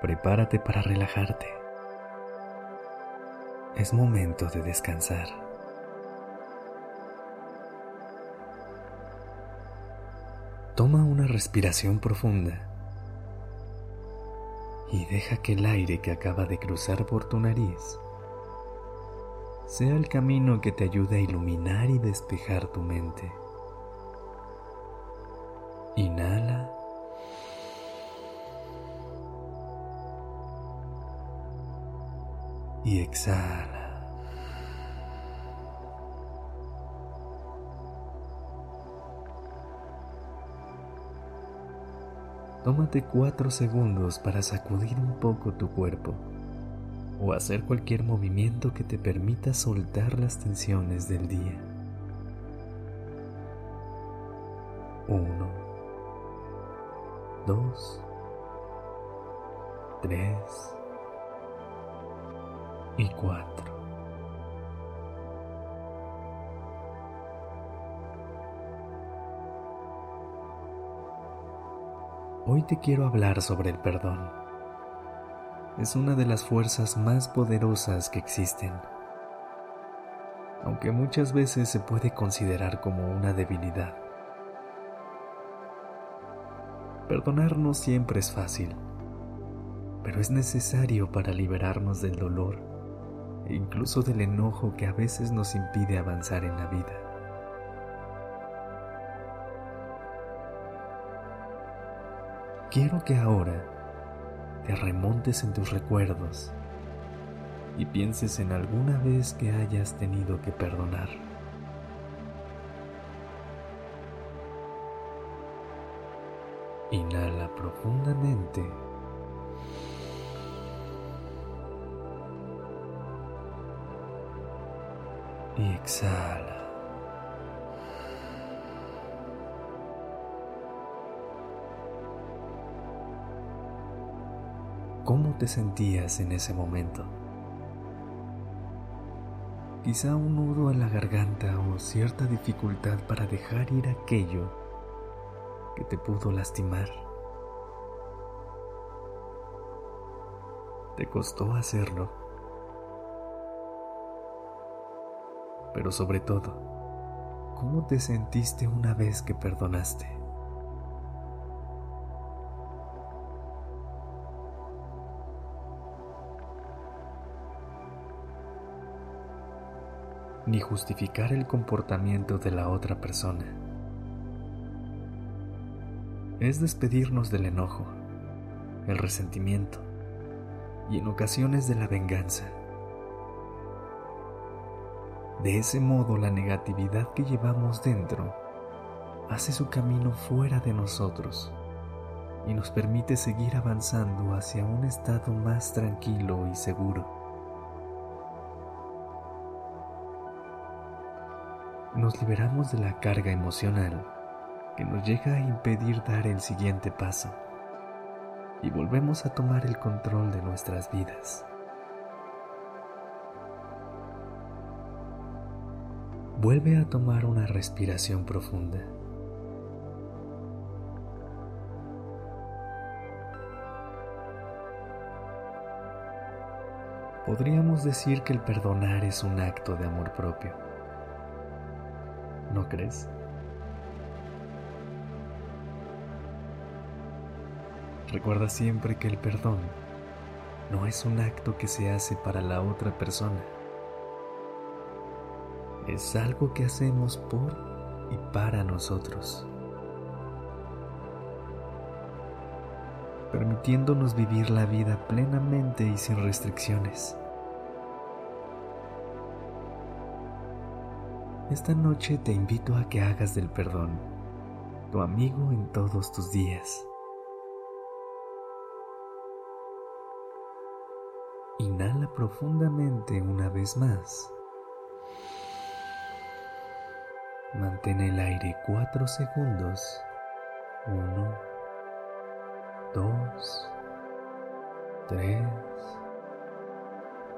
Prepárate para relajarte. Es momento de descansar. Toma una respiración profunda y deja que el aire que acaba de cruzar por tu nariz sea el camino que te ayude a iluminar y despejar tu mente. Inhala. Y exhala. Tómate cuatro segundos para sacudir un poco tu cuerpo o hacer cualquier movimiento que te permita soltar las tensiones del día. Uno dos, tres y cuatro. Hoy te quiero hablar sobre el perdón. Es una de las fuerzas más poderosas que existen, aunque muchas veces se puede considerar como una debilidad. Perdonar no siempre es fácil, pero es necesario para liberarnos del dolor incluso del enojo que a veces nos impide avanzar en la vida. Quiero que ahora te remontes en tus recuerdos y pienses en alguna vez que hayas tenido que perdonar. Inhala profundamente. Y exhala. ¿Cómo te sentías en ese momento? Quizá un nudo en la garganta o cierta dificultad para dejar ir aquello que te pudo lastimar. Te costó hacerlo. Pero sobre todo, ¿cómo te sentiste una vez que perdonaste? Ni justificar el comportamiento de la otra persona es despedirnos del enojo, el resentimiento y en ocasiones de la venganza. De ese modo la negatividad que llevamos dentro hace su camino fuera de nosotros y nos permite seguir avanzando hacia un estado más tranquilo y seguro. Nos liberamos de la carga emocional que nos llega a impedir dar el siguiente paso y volvemos a tomar el control de nuestras vidas. Vuelve a tomar una respiración profunda. Podríamos decir que el perdonar es un acto de amor propio. ¿No crees? Recuerda siempre que el perdón no es un acto que se hace para la otra persona. Es algo que hacemos por y para nosotros. Permitiéndonos vivir la vida plenamente y sin restricciones. Esta noche te invito a que hagas del perdón tu amigo en todos tus días. Inhala profundamente una vez más. Mantén el aire 4 segundos. 1, 2, 3,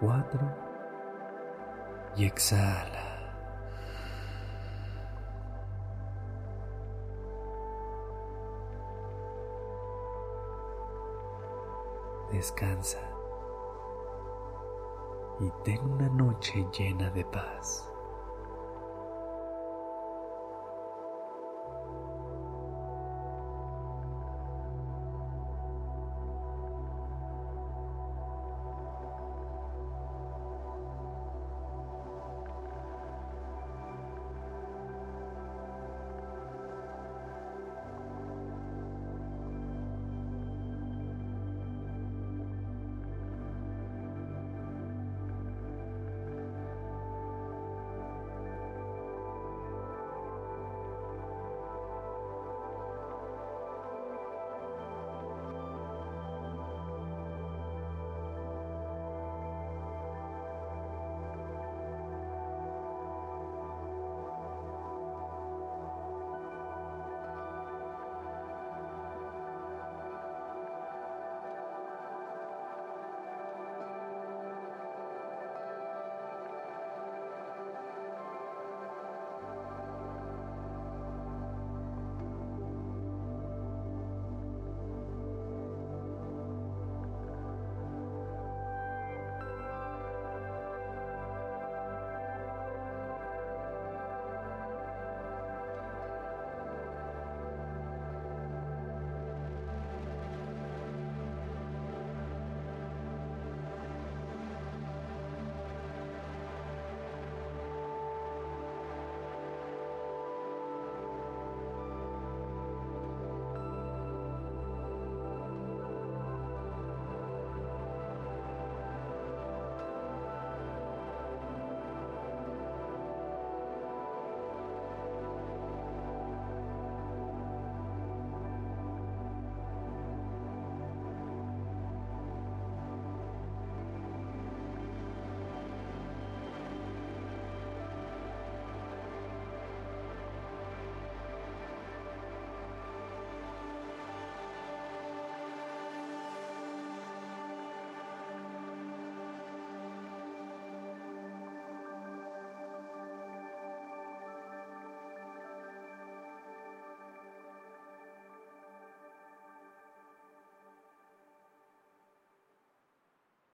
4 y exhala. Descansa y ten una noche llena de paz.